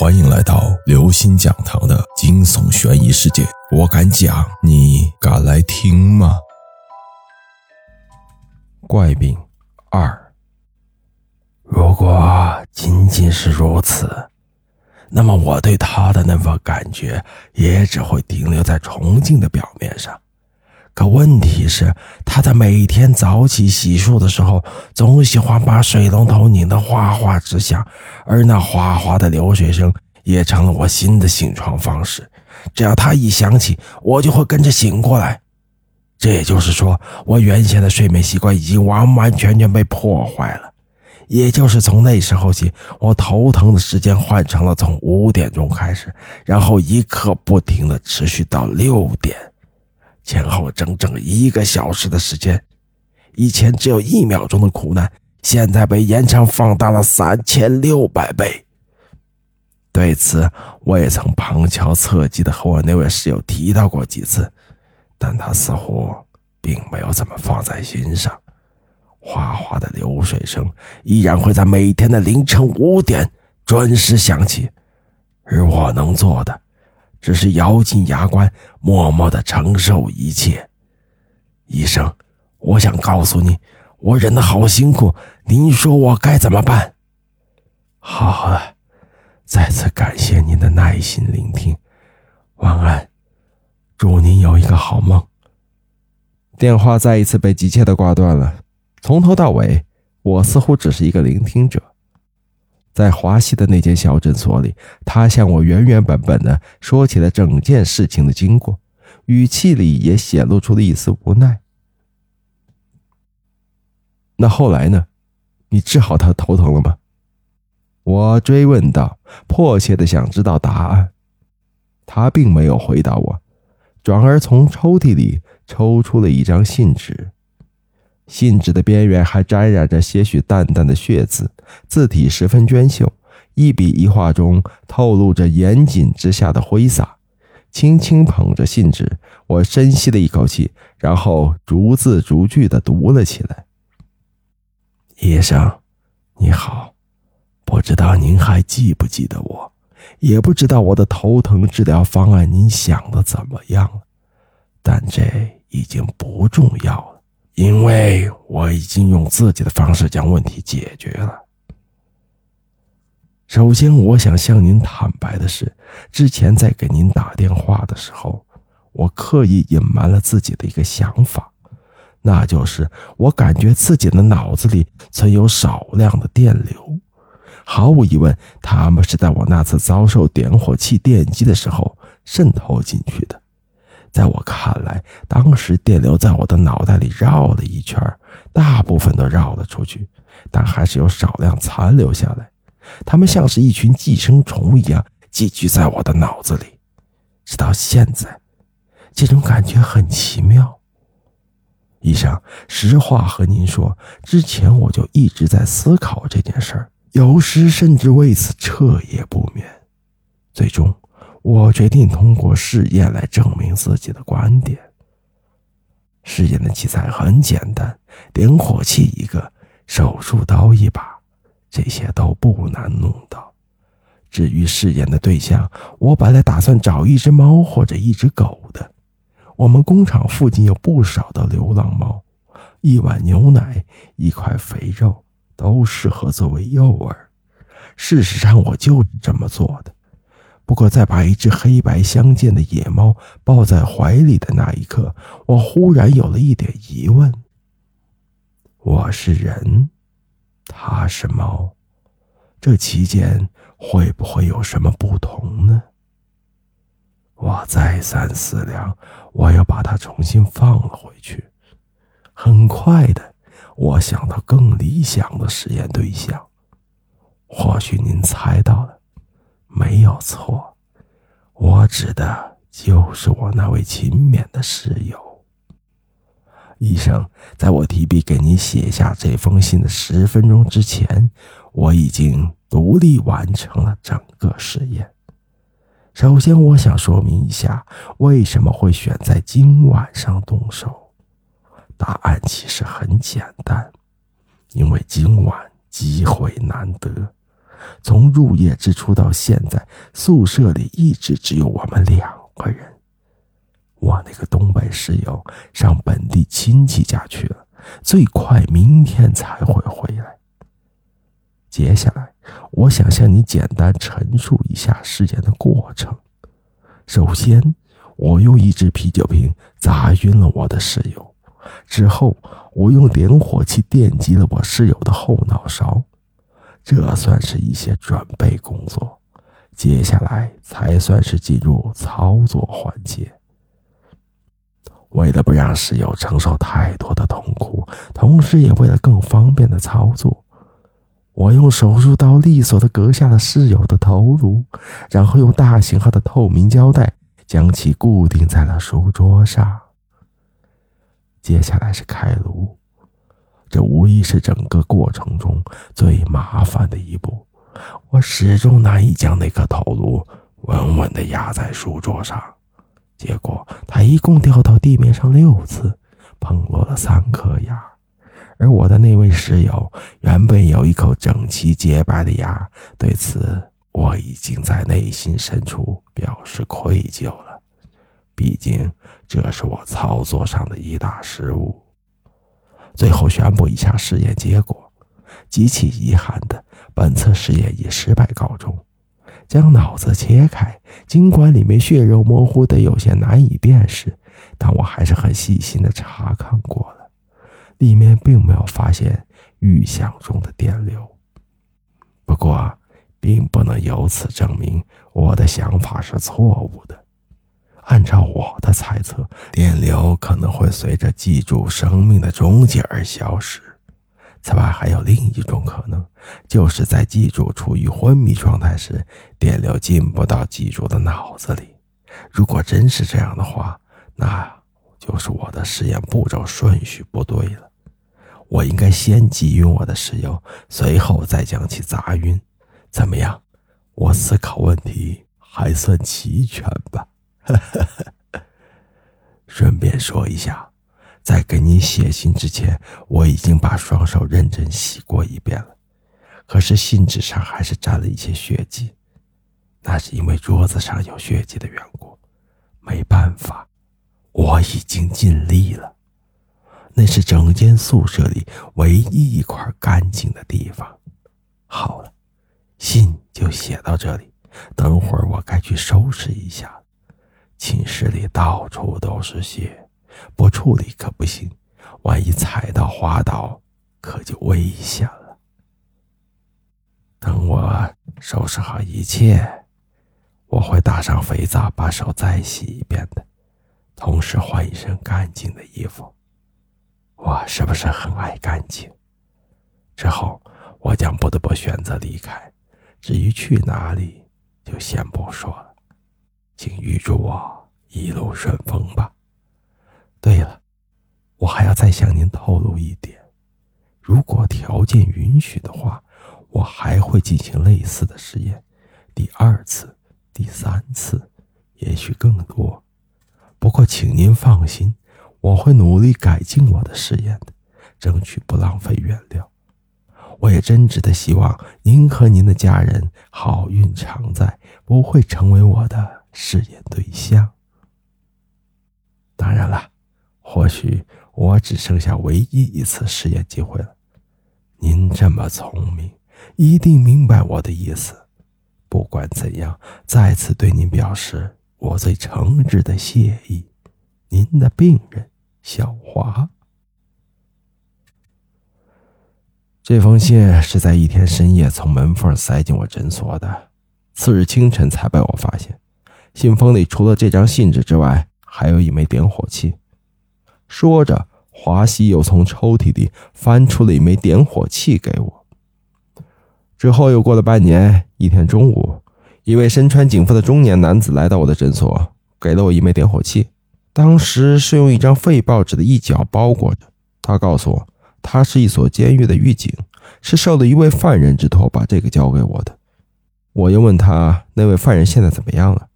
欢迎来到刘星讲堂的惊悚悬疑世界。我敢讲，你敢来听吗？怪病二。如果仅仅是如此，那么我对他的那份感觉也只会停留在崇敬的表面上。可问题是，他在每天早起洗漱的时候，总喜欢把水龙头拧得哗哗直响，而那哗哗的流水声也成了我新的醒床方式。只要他一响起，我就会跟着醒过来。这也就是说，我原先的睡眠习惯已经完完全全被破坏了。也就是从那时候起，我头疼的时间换成了从五点钟开始，然后一刻不停的持续到六点。前后整整一个小时的时间，以前只有一秒钟的苦难，现在被延长放大了三千六百倍。对此，我也曾旁敲侧击的和我那位室友提到过几次，但他似乎并没有怎么放在心上。哗哗的流水声依然会在每天的凌晨五点准时响起，而我能做的。只是咬紧牙关，默默的承受一切。医生，我想告诉你，我忍得好辛苦。您说我该怎么办？好了，再次感谢您的耐心聆听。晚安，祝您有一个好梦。电话再一次被急切的挂断了。从头到尾，我似乎只是一个聆听者。在华西的那间小诊所里，他向我原原本本的说起了整件事情的经过，语气里也显露出了一丝无奈。那后来呢？你治好他头疼了吗？我追问道，迫切的想知道答案。他并没有回答我，转而从抽屉里抽出了一张信纸。信纸的边缘还沾染着些许淡淡的血渍，字体十分娟秀，一笔一画中透露着严谨之下的挥洒。轻轻捧着信纸，我深吸了一口气，然后逐字逐句地读了起来：“医生，你好，不知道您还记不记得我，也不知道我的头疼治疗方案您想的怎么样了，但这已经不重要了。”因为我已经用自己的方式将问题解决了。首先，我想向您坦白的是，之前在给您打电话的时候，我刻意隐瞒了自己的一个想法，那就是我感觉自己的脑子里存有少量的电流，毫无疑问，他们是在我那次遭受点火器电击的时候渗透进去的。在我看来，当时电流在我的脑袋里绕了一圈，大部分都绕了出去，但还是有少量残留下来。它们像是一群寄生虫一样寄居在我的脑子里，直到现在，这种感觉很奇妙。医生，实话和您说，之前我就一直在思考这件事儿，有时甚至为此彻夜不眠，最终。我决定通过试验来证明自己的观点。试验的器材很简单，点火器一个，手术刀一把，这些都不难弄到。至于试验的对象，我本来打算找一只猫或者一只狗的。我们工厂附近有不少的流浪猫，一碗牛奶，一块肥肉，都适合作为诱饵。事实上，我就是这么做的。不过，在把一只黑白相间的野猫抱在怀里的那一刻，我忽然有了一点疑问：我是人，它是猫，这期间会不会有什么不同呢？我再三思量，我又把它重新放了回去。很快的，我想到更理想的实验对象，或许您猜到了。没有错，我指的就是我那位勤勉的室友。医生，在我提笔给您写下这封信的十分钟之前，我已经独立完成了整个实验。首先，我想说明一下为什么会选在今晚上动手。答案其实很简单，因为今晚机会难得。从入夜之初到现在，宿舍里一直只有我们两个人。我那个东北室友上本地亲戚家去了，最快明天才会回来。接下来，我想向你简单陈述一下事件的过程。首先，我用一只啤酒瓶砸晕了我的室友，之后我用点火器电击了我室友的后脑勺，这算是一些准备工作。接下来才算是进入操作环节。为了不让室友承受太多的痛苦，同时也为了更方便的操作。我用手术刀利索的割下了室友的头颅，然后用大型号的透明胶带将其固定在了书桌上。接下来是开颅，这无疑是整个过程中最麻烦的一步。我始终难以将那颗头颅稳稳地压在书桌上，结果它一共掉到地面上六次，碰落了三颗牙。而我的那位室友原本有一口整齐洁白的牙，对此我已经在内心深处表示愧疚了。毕竟这是我操作上的一大失误。最后宣布一下试验结果：极其遗憾的，本次试验以失败告终。将脑子切开，尽管里面血肉模糊的有些难以辨识，但我还是很细心的查看过了。里面并没有发现预想中的电流，不过并不能由此证明我的想法是错误的。按照我的猜测，电流可能会随着记住生命的终结而消失。此外，还有另一种可能，就是在记住处于昏迷状态时，电流进不到记住的脑子里。如果真是这样的话，那就是我的实验步骤顺序不对了。我应该先击晕我的室友，随后再将其砸晕，怎么样？我思考问题还算齐全吧。顺便说一下，在给你写信之前，我已经把双手认真洗过一遍了，可是信纸上还是沾了一些血迹，那是因为桌子上有血迹的缘故。没办法，我已经尽力了。那是整间宿舍里唯一一块干净的地方。好了，信就写到这里。等会儿我该去收拾一下。寝室里到处都是血，不处理可不行，万一踩到滑倒，可就危险了。等我收拾好一切，我会打上肥皂，把手再洗一遍的，同时换一身干净的衣服。我是不是很爱干净？之后我将不得不选择离开，至于去哪里，就先不说了。请预祝我一路顺风吧。对了，我还要再向您透露一点：如果条件允许的话，我还会进行类似的实验，第二次、第三次，也许更多。不过，请您放心。我会努力改进我的实验的，争取不浪费原料。我也真挚的希望您和您的家人好运常在，不会成为我的试验对象。当然了，或许我只剩下唯一一次试验机会了。您这么聪明，一定明白我的意思。不管怎样，再次对您表示我最诚挚的谢意。您的病人。小华，这封信是在一天深夜从门缝塞进我诊所的，次日清晨才被我发现。信封里除了这张信纸之外，还有一枚点火器。说着，华西又从抽屉里翻出了一枚点火器给我。之后又过了半年，一天中午，一位身穿警服的中年男子来到我的诊所，给了我一枚点火器。当时是用一张废报纸的一角包裹着。他告诉我，他是一所监狱的狱警，是受了一位犯人之托把这个交给我的。我又问他那位犯人现在怎么样了，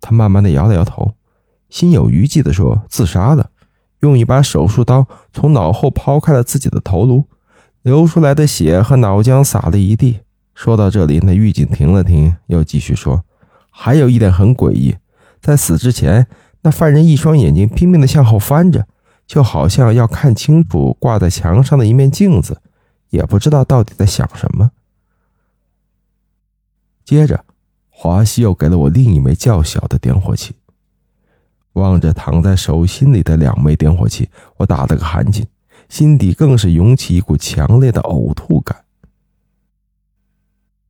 他慢慢的摇了摇头，心有余悸的说自杀了，用一把手术刀从脑后抛开了自己的头颅，流出来的血和脑浆洒了一地，说到这里，那狱警停了停，又继续说：“还有一点很诡异，在死之前，那犯人一双眼睛拼命地向后翻着，就好像要看清楚挂在墙上的一面镜子，也不知道到底在想什么。”接着，华西又给了我另一枚较小的点火器。望着躺在手心里的两枚点火器，我打了个寒噤，心底更是涌起一股强烈的呕吐感。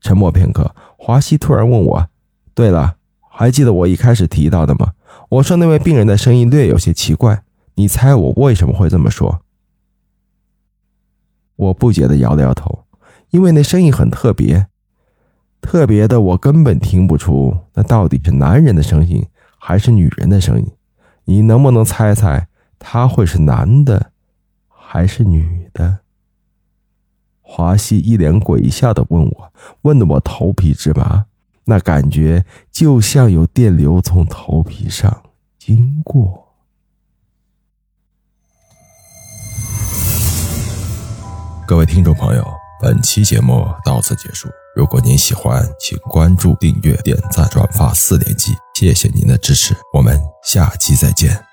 沉默片刻，华西突然问我：“对了，还记得我一开始提到的吗？我说那位病人的声音略有些奇怪，你猜我为什么会这么说？”我不解地摇了摇头，因为那声音很特别，特别的我根本听不出那到底是男人的声音还是女人的声音。你能不能猜猜他会是男的还是女的？华西一脸诡笑的问我，问得我头皮直麻，那感觉就像有电流从头皮上经过。各位听众朋友，本期节目到此结束。如果您喜欢，请关注、订阅、点赞、转发四连击。谢谢您的支持，我们下期再见。